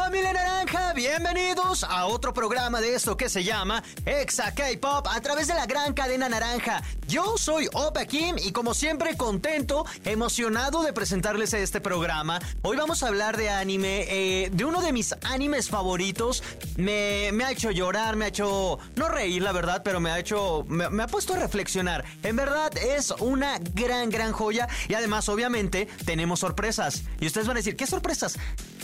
familia naranja, bienvenidos a otro programa de esto que se llama Exa K-Pop a través de la gran cadena naranja. Yo soy Opa Kim y como siempre contento, emocionado de presentarles este programa. Hoy vamos a hablar de anime, eh, de uno de mis animes favoritos. Me, ha hecho llorar, me ha hecho, no reír la verdad, pero me ha hecho, me, me ha puesto a reflexionar. En verdad es una gran, gran joya y además obviamente tenemos sorpresas. Y ustedes van a decir, ¿qué sorpresas?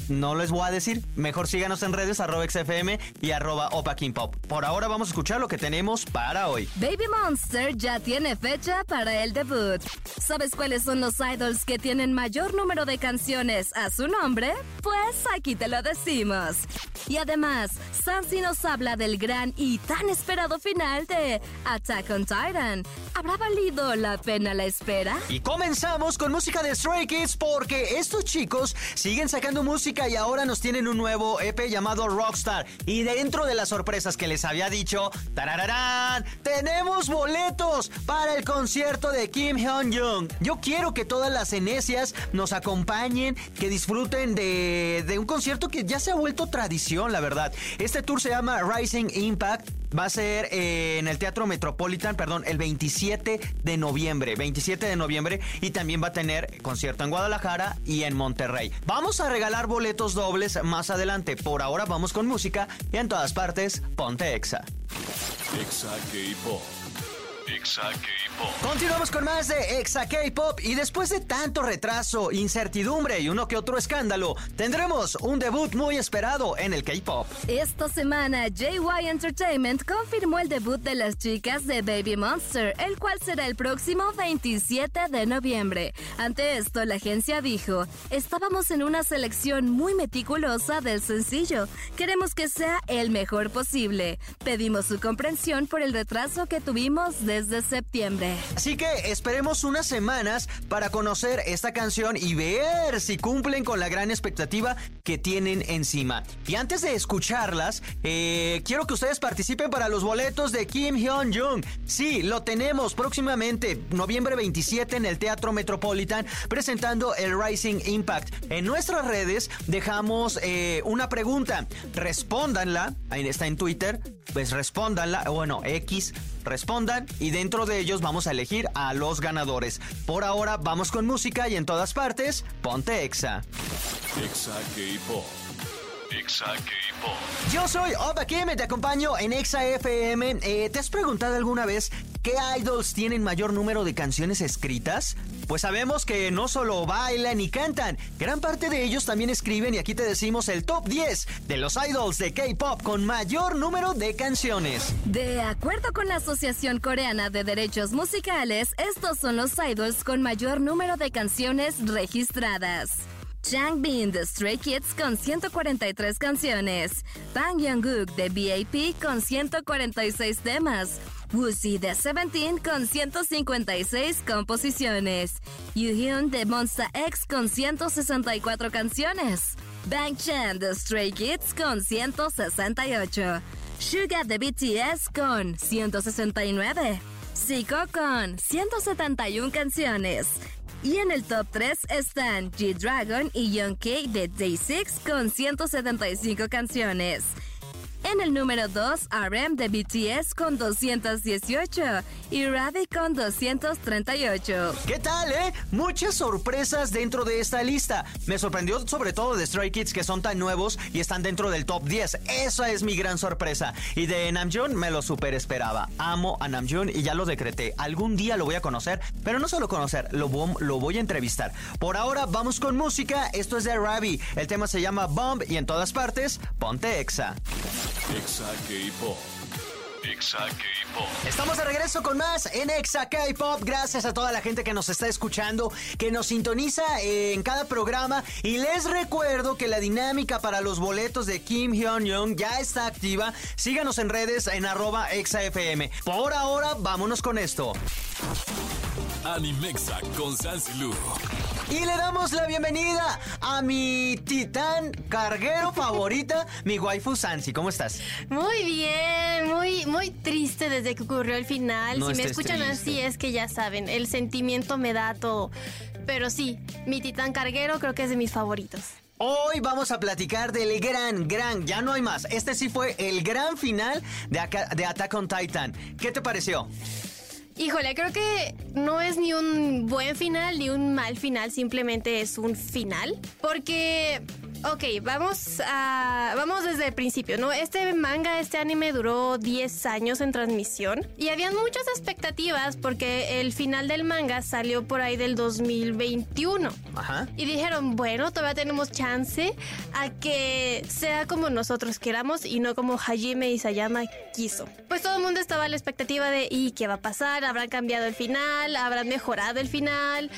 No les voy a decir. Mejor síganos en redes arroba XFM y arroba Opa King Pop. Por ahora vamos a escuchar lo que tenemos para hoy. Baby Monster ya tiene fecha para el debut. ¿Sabes cuáles son los idols que tienen mayor número de canciones a su nombre? Pues aquí te lo decimos. Y además, Sansi nos habla del gran y tan esperado final de Attack on Titan. ¿Habrá valido la pena la espera? Y comenzamos con música de Stray Kids porque estos chicos siguen sacando música y ahora nos tienen un nuevo EP llamado Rockstar. Y dentro de las sorpresas que les había dicho. Tenemos boletos para el concierto de Kim Hyun-jung. Yo quiero que todas las enesias nos acompañen, que disfruten de, de un concierto que ya se ha vuelto tradición, la verdad. Este tour se llama Rising Impact. Va a ser eh, en el Teatro Metropolitan, perdón, el 27 de noviembre. 27 de noviembre. Y también va a tener concierto en Guadalajara y en Monterrey. Vamos a regalar boletos dobles más adelante. Por ahora vamos con música y en todas partes, ponte Exa. Exa K-Pop. Exa K-Pop. Continuamos con más de Exa K-Pop y después de tanto retraso, incertidumbre y uno que otro escándalo, tendremos un debut muy esperado en el K-Pop. Esta semana, JY Entertainment confirmó el debut de las chicas de Baby Monster, el cual será el próximo 27 de noviembre. Ante esto, la agencia dijo, estábamos en una selección muy meticulosa del sencillo. Queremos que sea el mejor posible. Pedimos su comprensión por el retraso que tuvimos desde septiembre. Así que esperemos unas semanas para conocer esta canción y ver si cumplen con la gran expectativa que tienen encima. Y antes de escucharlas, eh, quiero que ustedes participen para los boletos de Kim Hyun Jung. Sí, lo tenemos próximamente, noviembre 27 en el Teatro Metropolitan, presentando el Rising Impact. En nuestras redes dejamos eh, una pregunta, respóndanla, ahí está en Twitter, pues respóndanla, bueno, X, respondan y dentro de ellos vamos a elegir a los ganadores. Por ahora vamos con música y en todas partes, ponte Exa. Exa K-Pop. Exa. Yo soy Oba Kim, te acompaño en Exa FM. Eh, ¿Te has preguntado alguna vez qué idols tienen mayor número de canciones escritas? Pues sabemos que no solo bailan y cantan, gran parte de ellos también escriben y aquí te decimos el top 10 de los idols de K-Pop con mayor número de canciones. De acuerdo con la Asociación Coreana de Derechos Musicales, estos son los idols con mayor número de canciones registradas. Changbin de Stray Kids con 143 canciones. Bang Young-gook de BAP con 146 temas. Woozy de Seventeen con 156 composiciones. Yuhyun de Monsta X con 164 canciones. Bang Chan de Stray Kids con 168. Suga de BTS con 169. Zico con 171 canciones. Y en el top 3 están G-Dragon y Young K de Day 6 con 175 canciones. En el número 2, RM de BTS con 218 y Ravi con 238. ¿Qué tal, eh? Muchas sorpresas dentro de esta lista. Me sorprendió sobre todo de Stray Kids que son tan nuevos y están dentro del top 10. Esa es mi gran sorpresa. Y de Namjoon me lo super esperaba. Amo a Namjoon y ya lo decreté. Algún día lo voy a conocer, pero no solo conocer, lo, lo voy a entrevistar. Por ahora vamos con música. Esto es de Ravi. El tema se llama Bomb y en todas partes, ponte Exa. Exa K-Pop. Exa K-Pop. Estamos de regreso con más en Exa K-Pop. Gracias a toda la gente que nos está escuchando, que nos sintoniza en cada programa. Y les recuerdo que la dinámica para los boletos de Kim Hyun-young ya está activa. Síganos en redes en arroba ExaFM. Por ahora, vámonos con esto. Animexa con Lu. Y le damos la bienvenida a mi titán carguero favorita, mi waifu Sansi. ¿Cómo estás? Muy bien, muy, muy triste desde que ocurrió el final. si me escuchan así es que ya saben, el sentimiento me da todo. Pero sí, mi titán carguero creo que es de mis favoritos. Hoy vamos a platicar del gran, gran, ya no hay más. Este sí fue el gran final de, de Attack on Titan. ¿Qué te pareció? Híjole, creo que no es ni un buen final ni un mal final, simplemente es un final. Porque Ok, vamos a vamos desde el principio, ¿no? Este manga, este anime duró 10 años en transmisión y habían muchas expectativas porque el final del manga salió por ahí del 2021. Ajá. Y dijeron, bueno, todavía tenemos chance a que sea como nosotros queramos y no como Hajime Isayama quiso. Pues todo el mundo estaba a la expectativa de, ¿y qué va a pasar? ¿Habrán cambiado el final? ¿Habrán mejorado el final?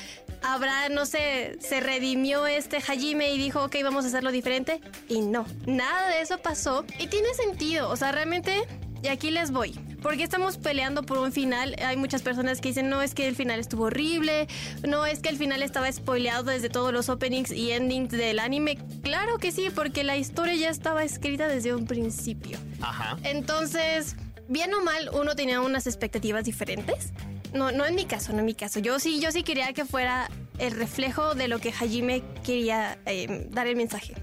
¿Habrá, no sé, se redimió este Hajime y dijo, ok, vamos a hacer lo diferente y no, nada de eso pasó y tiene sentido, o sea, realmente, y aquí les voy. Porque estamos peleando por un final. Hay muchas personas que dicen, no, es que el final estuvo horrible, no, es que el final estaba spoileado desde todos los openings y endings del anime. Claro que sí, porque la historia ya estaba escrita desde un principio. Ajá. Entonces, bien o mal, uno tenía unas expectativas diferentes. No, no en mi caso, no en mi caso. Yo sí, yo sí quería que fuera el reflejo de lo que Hajime quería eh, dar el mensaje.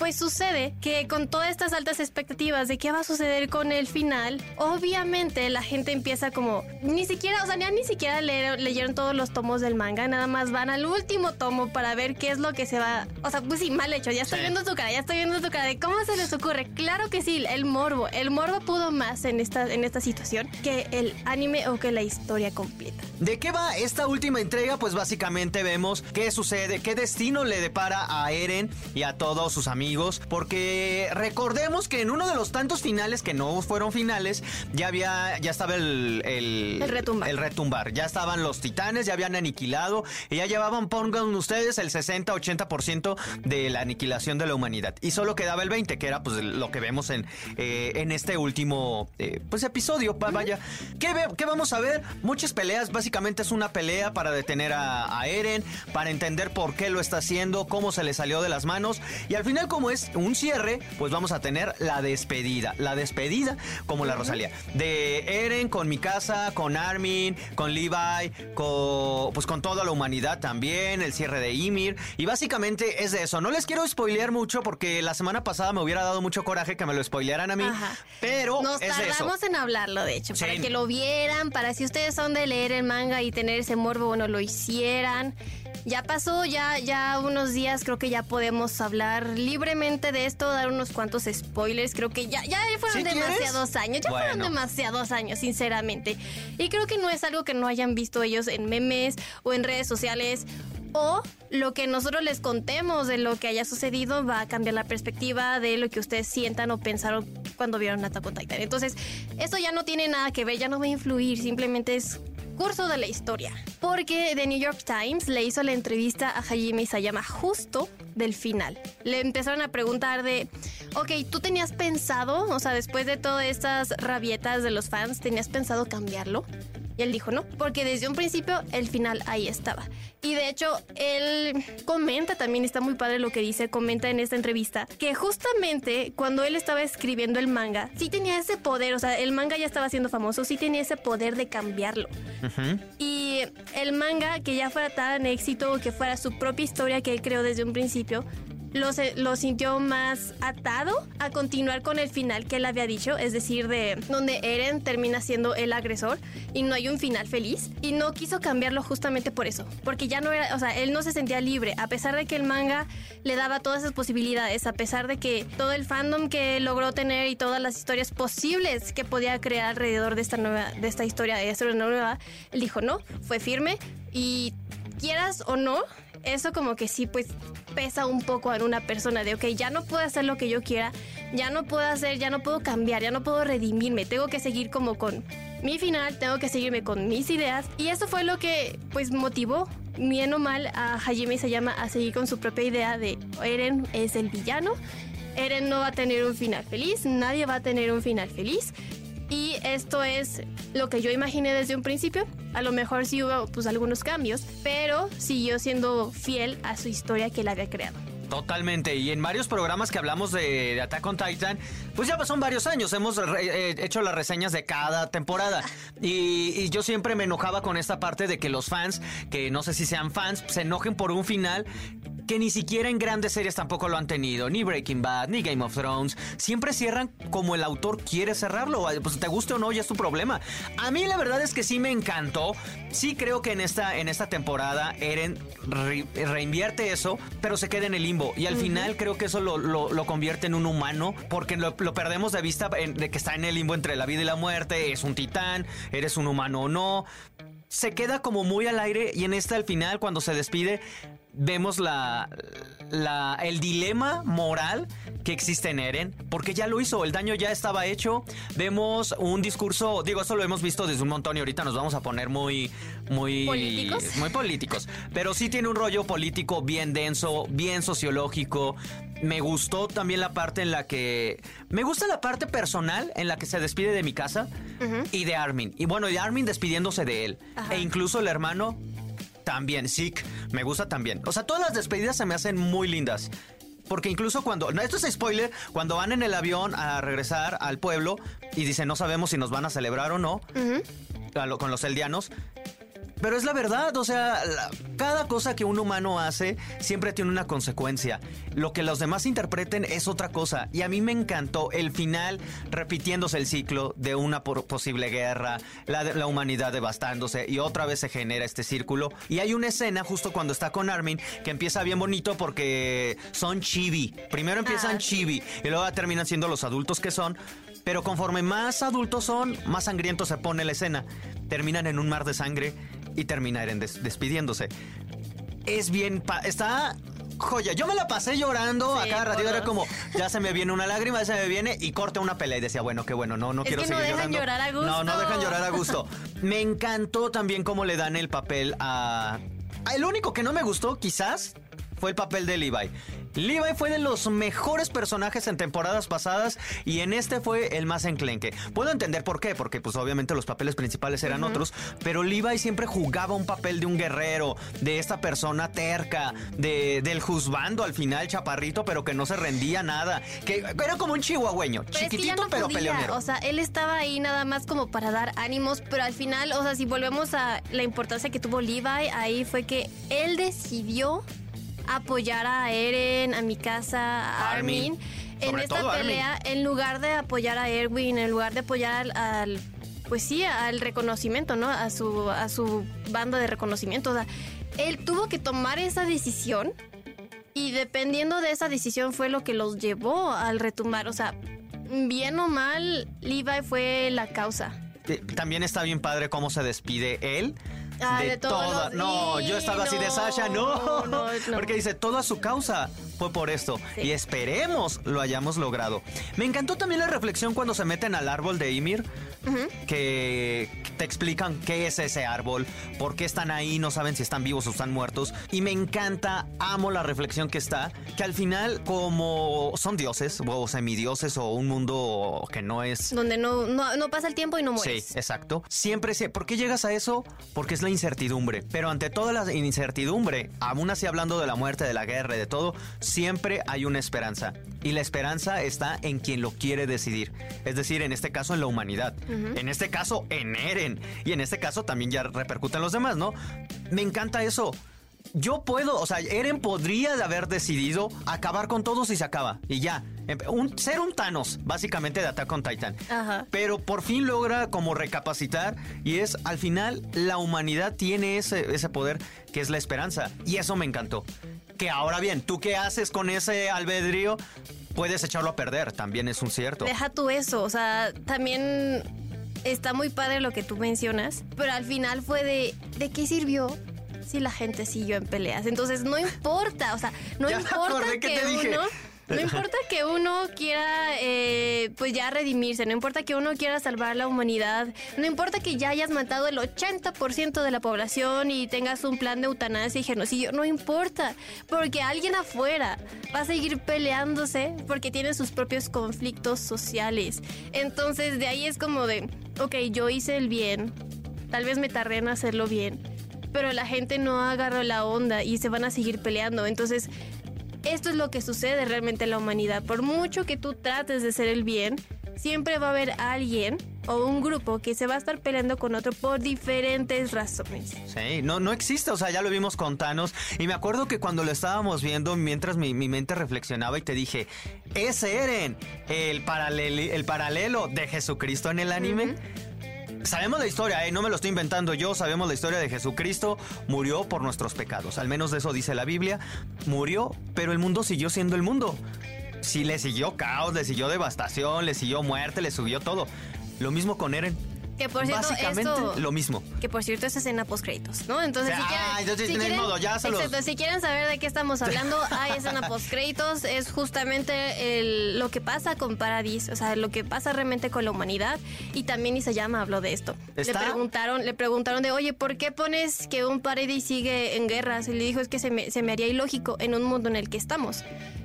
Pues sucede que con todas estas altas expectativas de qué va a suceder con el final, obviamente la gente empieza como ni siquiera, o sea, ni siquiera leyeron todos los tomos del manga, nada más van al último tomo para ver qué es lo que se va, o sea, pues sí, mal hecho, ya estoy viendo tu cara, ya estoy viendo tu cara de cómo se les ocurre. Claro que sí, el morbo, el morbo pudo más en esta en esta situación que el anime o que la historia completa. ¿De qué va esta última entrega? Pues básicamente vemos qué sucede, qué destino le depara a Eren y a todos sus amigos porque recordemos que en uno de los tantos finales que no fueron finales, ya había, ya estaba el, el, retumbar. el retumbar, ya estaban los titanes, ya habían aniquilado y ya llevaban, pongan ustedes, el 60-80% de la aniquilación de la humanidad. Y solo quedaba el 20, que era pues lo que vemos en, eh, en este último eh, pues episodio. Vaya, ¿Qué, ¿qué, vamos a ver? Muchas peleas, básicamente es una pelea para detener a, a Eren, para entender por qué lo está haciendo, cómo se le salió de las manos y al final como es un cierre, pues vamos a tener la despedida. La despedida, como la Rosalía, de Eren con mi casa, con Armin, con Levi, con, pues con toda la humanidad también, el cierre de Ymir. Y básicamente es de eso. No les quiero spoilear mucho porque la semana pasada me hubiera dado mucho coraje que me lo spoilearan a mí. Pero Nos es tardamos en hablarlo, de hecho, para que lo vieran, para si ustedes son de leer el manga y tener ese morbo, bueno, lo hicieran. Ya pasó, ya, ya unos días creo que ya podemos hablar libremente de esto, dar unos cuantos spoilers. Creo que ya, ya fueron demasiados años, ya fueron demasiados años, sinceramente. Y creo que no es algo que no hayan visto ellos en memes o en redes sociales o lo que nosotros les contemos de lo que haya sucedido va a cambiar la perspectiva de lo que ustedes sientan o pensaron cuando vieron Attack on Titan. Entonces, esto ya no tiene nada que ver, ya no va a influir, simplemente es curso de la historia. Porque The New York Times le hizo la entrevista a Hajime Isayama justo del final. Le empezaron a preguntar de, ok, ¿tú tenías pensado, o sea, después de todas estas rabietas de los fans, ¿tenías pensado cambiarlo? Y él dijo no, porque desde un principio el final ahí estaba. Y de hecho, él comenta también, está muy padre lo que dice, comenta en esta entrevista, que justamente cuando él estaba escribiendo el manga, sí tenía ese poder, o sea, el manga ya estaba siendo famoso, sí tenía ese poder de cambiarlo. Y el manga, que ya fuera tan éxito, que fuera su propia historia que él creó desde un principio, lo, sintió más atado a continuar con el final que él había dicho, es decir, de donde Eren termina siendo el agresor y no hay un final feliz. Y no quiso cambiarlo justamente por eso, porque ya no era, o sea, él no se sentía libre, a pesar de que el manga le daba todas esas posibilidades, a pesar de que todo el fandom que logró tener y todas las historias posibles que podía crear alrededor de esta nueva, de esta historia, de esta nueva, él dijo no, fue firme y quieras o no, eso como que sí, pues pesa un poco en una persona de, ok, ya no puedo hacer lo que yo quiera, ya no puedo hacer, ya no puedo cambiar, ya no puedo redimirme, tengo que seguir como con mi final, tengo que seguirme con mis ideas. Y eso fue lo que pues motivó, bien o mal, a Hajime llama a seguir con su propia idea de Eren es el villano, Eren no va a tener un final feliz, nadie va a tener un final feliz. Y esto es lo que yo imaginé desde un principio. A lo mejor sí hubo pues algunos cambios, pero siguió siendo fiel a su historia que él había creado. Totalmente. Y en varios programas que hablamos de, Attack on Titan, pues ya son varios años. Hemos eh, hecho las reseñas de cada temporada. Y, yo siempre me enojaba con esta parte de que los fans, que no sé si sean fans, se enojen por un final que ni siquiera en grandes series tampoco lo han tenido, ni Breaking Bad, ni Game of Thrones. Siempre cierran como el autor quiere cerrarlo. Pues te guste o no, ya es tu problema. A mí la verdad es que sí me encantó. Sí creo que en esta, en esta temporada Eren reinvierte eso, pero se queda en el limbo. Y al final creo que eso lo, convierte en un humano, porque lo, perdemos de vista de que está en el limbo entre la vida y la muerte. Es un titán, eres un humano o no se queda como muy al aire y en esta al final cuando se despide vemos la, la, el dilema moral que existe en Eren, porque ya lo hizo, el daño ya estaba hecho. Vemos un discurso, digo, eso lo hemos visto desde un montón y ahorita nos vamos a poner muy, muy políticos, muy políticos, pero sí tiene un rollo político bien denso, bien sociológico. Me gustó también la parte en la que me gusta la parte personal en la que se despide de mi casa y de Armin. Y bueno, de Armin despidiéndose de él. E incluso el hermano también, Sick, me gusta también. O sea, todas las despedidas se me hacen muy lindas. Porque incluso cuando, no, esto es spoiler, cuando van en el avión a regresar al pueblo y dicen no sabemos si nos van a celebrar o no, con los eldianos, pero es la verdad, o sea, cada cosa que un humano hace siempre tiene una consecuencia. Lo que los demás interpreten es otra cosa. Y a mí me encantó el final repitiéndose el ciclo de una posible guerra, la, la humanidad devastándose y otra vez se genera este círculo. Y hay una escena justo cuando está con Armin que empieza bien bonito porque son chibi. Primero empiezan ah, chibi y luego terminan siendo los adultos que son. Pero conforme más adultos son, más sangriento se pone la escena. Terminan en un mar de sangre y terminar despidiéndose. Es bien, está joya. Yo me la pasé llorando a cada ratito. Era como, ya se me viene una lágrima, ya se me viene y corta una pelea. Y decía, bueno, qué bueno, no, no quiero seguir llorando. Llorar a gusto. No, no dejan llorar a gusto. me encantó también cómo le dan el papel a. El único que no me gustó, quizás, fue el papel de Levi. Levi fue de los mejores personajes en temporadas pasadas y en este fue el más enclenque. Puedo entender por qué, porque pues obviamente los papeles principales eran otros, pero Levi siempre jugaba un papel de un guerrero, de esta persona terca, de, del juzgando al final, chaparrito, pero que no se rendía nada, que era como un chihuahueño, chiquitito pero peleonero. O sea, él estaba ahí nada más como para dar ánimos, pero al final, o sea, si volvemos a la importancia que tuvo Levi, ahí fue que él decidió apoyar a Eren, a mi casa, a Armin, en esta pelea, en lugar de apoyar a Erwin, en lugar de apoyar al, pues sí, al reconocimiento, ¿no? A su, a su banda de reconocimiento. O sea, él tuvo que tomar esa decisión y dependiendo de esa decisión fue lo que los llevó al retumbar. O sea, bien o mal, Levi fue la causa. También está bien padre cómo se despide él de, toda. No, yo estaba así de Sasha, no. Porque dice, toda su causa fue por esto. Y esperemos lo hayamos logrado. Me encantó también la reflexión cuando se meten al árbol de Ymir que te explican qué es ese árbol, por qué están ahí, no saben si están vivos o están muertos. Y me encanta, amo la reflexión que está, que al final, como son dioses o semidioses o un mundo que no es... Donde no, no, pasa el tiempo y no mueres. Sí, exacto. Siempre sé, ¿por qué llegas a eso? Porque es la incertidumbre. Pero ante toda la incertidumbre, aún así hablando de la muerte, de la guerra y de todo, siempre hay una esperanza. Y la esperanza está en quien lo quiere decidir. Es decir, en este caso en la humanidad. En este caso, en Eren. Y en este caso también ya repercuten los demás, ¿no? Me encanta eso. Yo puedo, o sea, Eren podría haber decidido acabar con todos y se acaba. Y ya. Un, ser un Thanos, básicamente, de Attack on Titan. Pero por fin logra como recapacitar y es, al final, la humanidad tiene ese, ese poder que es la esperanza. Y eso me encantó. Que ahora bien, ¿tú qué haces con ese albedrío? puedes echarlo a perder, también es un cierto. Deja tú eso, o sea, también está muy padre lo que tú mencionas, pero al final fue de, ¿de qué sirvió? Si la gente siguió en peleas. Entonces no importa, o sea, no importa que, uno No importa que uno quiera, eh, pues ya redimirse, no importa que uno quiera salvar la humanidad, no importa que ya hayas matado el 80% de la población y tengas un plan de eutanasia y genocidio, no importa, porque alguien afuera va a seguir peleándose porque tiene sus propios conflictos sociales. Entonces de ahí es como de, ok, yo hice el bien, tal vez me tardé en hacerlo bien, pero la gente no agarró la onda y se van a seguir peleando. Entonces, esto es lo que sucede realmente en la humanidad. Por mucho que tú trates de hacer el bien, siempre va a haber alguien o un grupo que se va a estar peleando con otro por diferentes razones. Sí, no, no existe, o sea, ya lo vimos con Thanos. Y me acuerdo que cuando lo estábamos viendo, mientras mi, mente reflexionaba y te dije, ese Eren, el, el paralelo de Jesucristo en el anime. Sabemos la historia, ¿eh? no me lo estoy inventando yo, sabemos la historia de Jesucristo, murió por nuestros pecados, al menos de eso dice la Biblia, murió, pero el mundo siguió siendo el mundo. Sí, le siguió caos, le siguió devastación, le siguió muerte, le subió todo. Lo mismo con Eren. Que por cierto, Básicamente lo mismo. Que por cierto es escena post créditos, ¿no? Entonces, si quieren, ah, entonces si quieren, modo, ya exacto, si quieren saber de qué estamos hablando, hay escena post créditos, es justamente el, lo que pasa con Paradis, o sea, lo que pasa realmente con la humanidad y también Isayama habló de esto. Le preguntaron, le preguntaron de, "Oye, ¿por qué pones que un Paradis sigue en guerras?" Y le dijo, "Es que se me, se me haría ilógico en un mundo en el que estamos."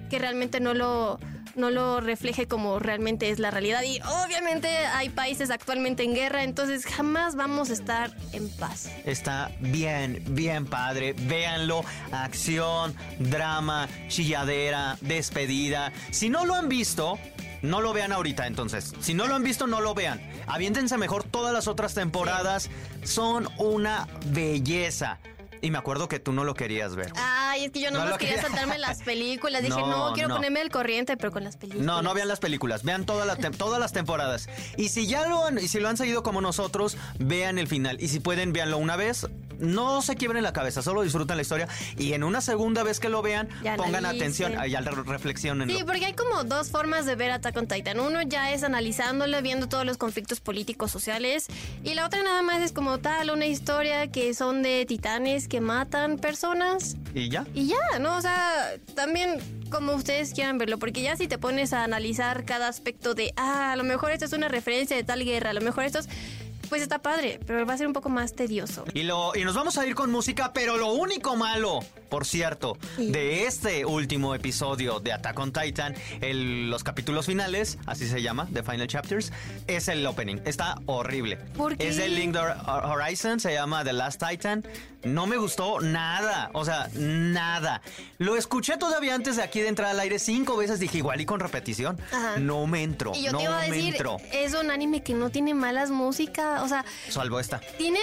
que realmente no lo no lo refleje como realmente es la realidad. Y obviamente hay países actualmente en guerra, entonces jamás vamos a estar en paz. Está bien, bien padre. Véanlo. Acción, drama, chilladera, despedida. Si no lo han visto, no lo vean ahorita entonces. Si no lo han visto, no lo vean. Aviéntense mejor todas las otras temporadas. Son una belleza. Y me acuerdo que tú no lo querías ver. Ay, es que yo no, no quería saltarme las películas. Dije, no, quiero ponerme al corriente, pero con las películas. No, no vean las películas. Vean toda la todas las temporadas. Y si ya lo han, y si lo han seguido como nosotros, vean el final. Y si pueden, véanlo una vez. No se quiebren la cabeza, solo disfruten la historia. Y en una segunda vez que lo vean, pongan atención y reflexionen. Sí, porque hay como dos formas de ver Attack on Titan. Uno ya es analizándolo, viendo todos los conflictos políticos, sociales. Y la otra nada más es como tal, una historia que son de titanes que matan personas. ¿Y ya? Y ya, ¿no? O sea, también como ustedes quieran verlo, porque ya si te pones a analizar cada aspecto de, ah, a lo mejor esto es una referencia de tal guerra, a lo mejor esto es pues está padre, pero va a ser un poco más tedioso. Y, lo, y nos vamos a ir con música, pero lo único malo, por cierto, de este último episodio de Attack on Titan, el, los capítulos finales, así se llama, The Final Chapters, es el opening. Está horrible. ¿Por qué? Es de Link Horizon, se llama The Last Titan. No me gustó nada, o sea, nada. Lo escuché todavía antes de aquí de entrar al aire cinco veces, dije igual y con repetición. No me entro. Y yo no te iba a decir, es un anime que no tiene malas músicas o sea... Salvo esta. Tiene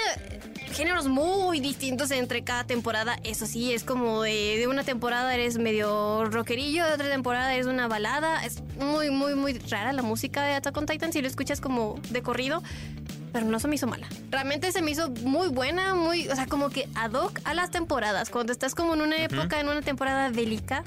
géneros muy distintos entre cada temporada. Eso sí, es como de, una temporada eres medio rockerillo, de otra temporada eres una balada. Es muy, muy, muy rara la música de Attack on Titan si lo escuchas como de corrido. Pero no se me hizo mala. Realmente se me hizo muy buena, muy, o sea, como que ad hoc a las temporadas. Cuando estás como en una época, en una temporada bélica,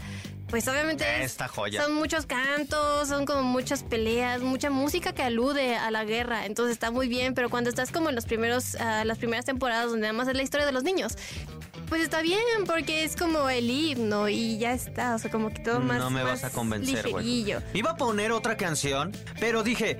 pues obviamente Esta joya. son muchos cantos, son como muchas peleas, mucha música que alude a la guerra, entonces está muy bien, pero cuando estás como en los primeros, uh, las primeras temporadas donde además es la historia de los niños, pues está bien, porque es como el himno y ya está, o sea, como que todo más. No me vas a convencer, güey. Iba a poner otra canción, pero dije,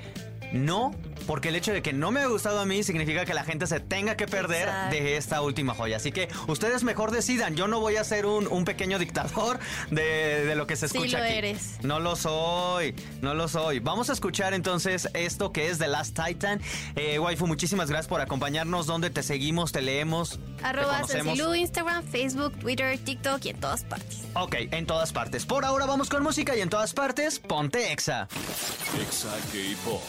no porque el hecho de que no me ha gustado a mí significa que la gente se tenga que perder de esta última joya. Así que ustedes mejor decidan. Yo no voy a ser un, pequeño dictador de, lo que se escucha sí lo aquí. Eres. No lo soy, no lo soy. Vamos a escuchar entonces esto que es The Last Titan. Eh, waifu, muchísimas gracias por acompañarnos. ¿Dónde te seguimos, te leemos? Arroba Instagram, Facebook, Twitter, TikTok y en todas partes. Ok, en todas partes. Por ahora vamos con música y en todas partes, ponte Exa. Exa K-Pop.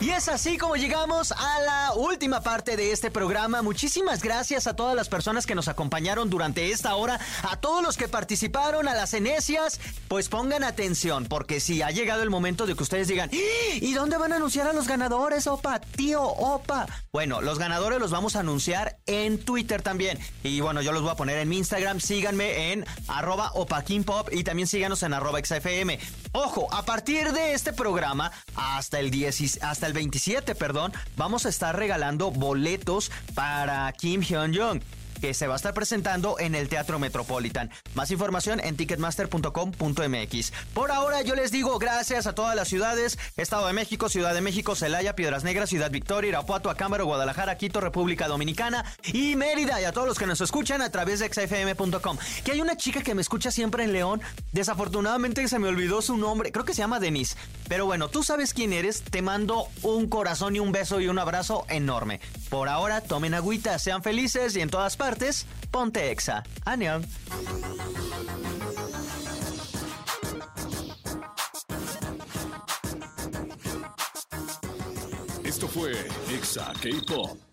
Y es así como llegamos a la última parte de este programa. Muchísimas gracias a todas las personas que nos acompañaron durante esta hora, a todos los que participaron, a las enesias. Pues pongan atención, porque si ha llegado el momento de que ustedes digan, ¡Ah! ¿y dónde van a anunciar a los ganadores, opa? Tío, opa. Bueno, los ganadores los vamos a anunciar en Twitter también. Y bueno, yo los voy a poner en mi Instagram. Síganme en arroba y también síganos en arroba xfm. Ojo, a partir de este programa, hasta el, 10, hasta el 27, perdón, vamos a estar regalando boletos para Kim Hyun-jung. Que se va a estar presentando en el Teatro Metropolitan. Más información en ticketmaster.com.mx. Por ahora yo les digo gracias a todas las ciudades, Estado de México, Ciudad de México, Celaya, Piedras Negras, Ciudad Victoria, Irapuato, Acámbaro, Guadalajara, Quito, República Dominicana y Mérida y a todos los que nos escuchan a través de xfm.com. Que hay una chica que me escucha siempre en León, desafortunadamente se me olvidó su nombre, creo que se llama Denise. Pero bueno, tú sabes quién eres, te mando un corazón y un beso y un abrazo enorme. Por ahora, tomen agüita, sean felices y en todas partes, ponte exa. Anión. Esto fue Exa K-Pop.